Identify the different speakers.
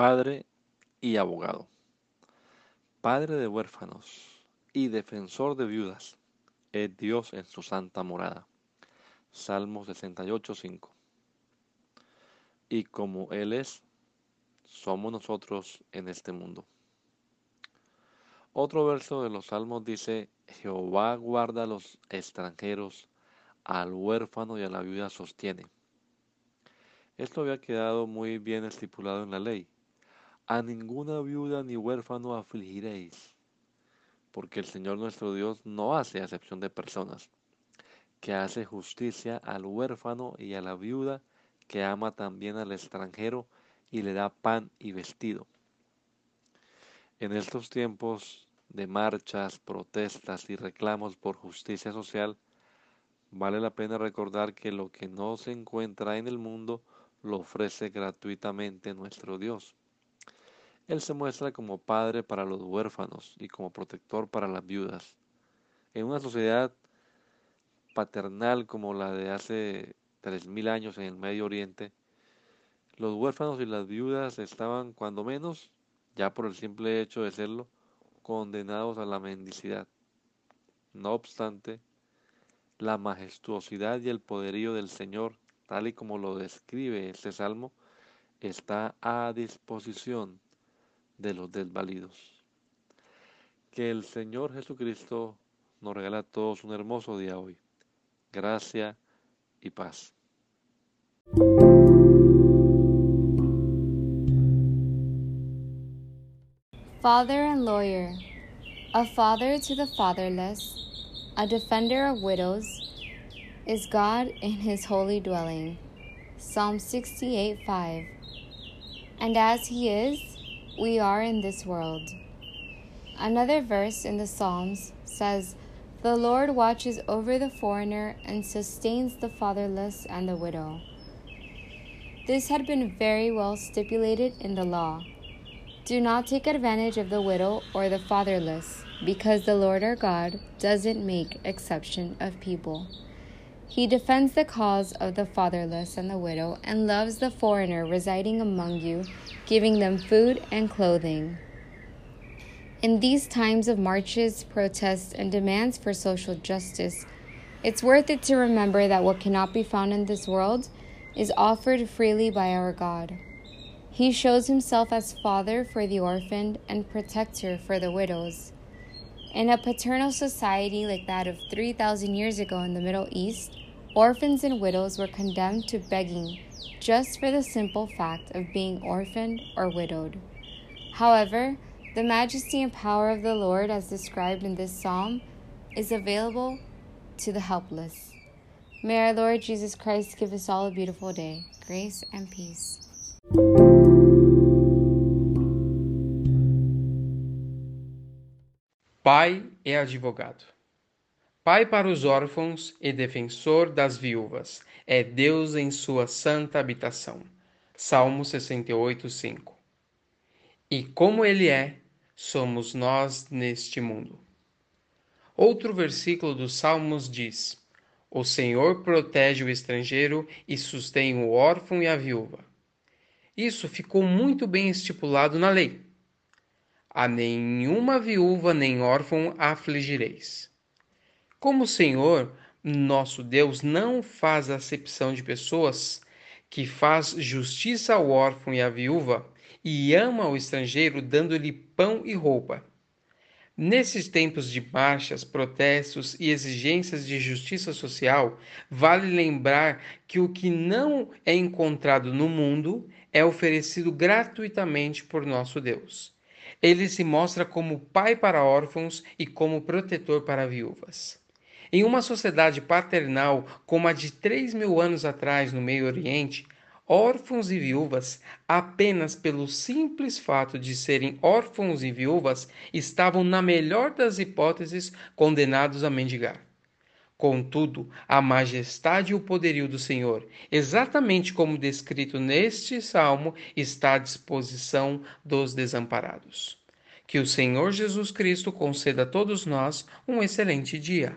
Speaker 1: Padre y abogado, Padre de huérfanos y defensor de viudas, es Dios en su santa morada. Salmo 68, 5. Y como Él es, somos nosotros en este mundo. Otro verso de los Salmos dice, Jehová guarda a los extranjeros, al huérfano y a la viuda sostiene. Esto había quedado muy bien estipulado en la ley a ninguna viuda ni huérfano afligiréis, porque el Señor nuestro Dios no hace acepción de personas, que hace justicia al huérfano y a la viuda, que ama también al extranjero y le da pan y vestido. En estos tiempos de marchas, protestas y reclamos por justicia social, vale la pena recordar que lo que no se encuentra en el mundo lo ofrece gratuitamente nuestro Dios. Él se muestra como padre para los huérfanos y como protector para las viudas. En una sociedad paternal como la de hace tres mil años en el Medio Oriente, los huérfanos y las viudas estaban, cuando menos, ya por el simple hecho de serlo, condenados a la mendicidad. No obstante, la majestuosidad y el poderío del Señor, tal y como lo describe este salmo, está a disposición de los desvalidos. Que el Señor Jesucristo nos regala a todos un hermoso día hoy. Gracia y paz.
Speaker 2: Father and lawyer, a father to the fatherless, a defender of widows, is God in his holy dwelling. Psalm 68 5. And as he is, we are in this world. Another verse in the Psalms says, The Lord watches over the foreigner and sustains the fatherless and the widow. This had been very well stipulated in the law. Do not take advantage of the widow or the fatherless, because the Lord our God doesn't make exception of people. He defends the cause of the fatherless and the widow and loves the foreigner residing among you, giving them food and clothing. In these times of marches, protests, and demands for social justice, it's worth it to remember that what cannot be found in this world is offered freely by our God. He shows himself as father for the orphaned and protector for the widows. In a paternal society like that of 3,000 years ago in the Middle East, orphans and widows were condemned to begging just for the simple fact of being orphaned or widowed. However, the majesty and power of the Lord, as described in this psalm, is available to the helpless. May our Lord Jesus Christ give us all a beautiful day, grace and peace.
Speaker 3: Pai é advogado. Pai para os órfãos e defensor das viúvas, é Deus em sua santa habitação. Salmo 68, 5. E como Ele é, somos nós neste mundo. Outro versículo dos Salmos diz: O Senhor protege o estrangeiro e sustém o órfão e a viúva. Isso ficou muito bem estipulado na lei. A nenhuma viúva nem órfão afligireis. Como o Senhor, nosso Deus, não faz acepção de pessoas, que faz justiça ao órfão e à viúva, e ama o estrangeiro, dando-lhe pão e roupa. Nesses tempos de marchas, protestos e exigências de justiça social, vale lembrar que o que não é encontrado no mundo é oferecido gratuitamente por nosso Deus. Ele se mostra como pai para órfãos e como protetor para viúvas. Em uma sociedade paternal como a de três mil anos atrás no Meio Oriente, órfãos e viúvas, apenas pelo simples fato de serem órfãos e viúvas, estavam, na melhor das hipóteses, condenados a mendigar. Contudo, a majestade e o poderio do Senhor, exatamente como descrito neste salmo, está à disposição dos desamparados. Que o Senhor Jesus Cristo conceda a todos nós um excelente dia.